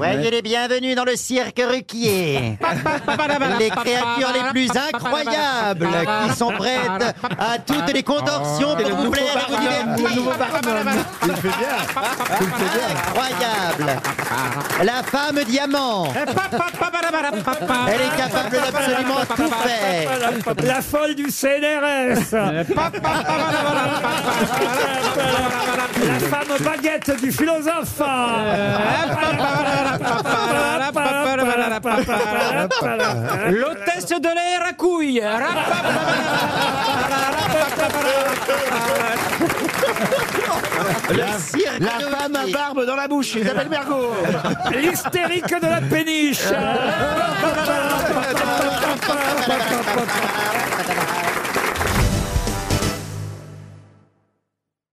Soyez les bienvenus dans le cirque Ruquier. les créatures les plus incroyables qui sont prêtes à toutes les contorsions pour vous plaire et vous divertir. Il fait bien. Il fait bien. Incroyable. La femme diamant. Elle est capable d'absolument tout faire. La folle du CNRS. La femme baguette du philosophe. L'hôtesse de l'air à couilles. La de femme à barbe dans la bouche, Isabelle Bergot. L'hystérique de la péniche.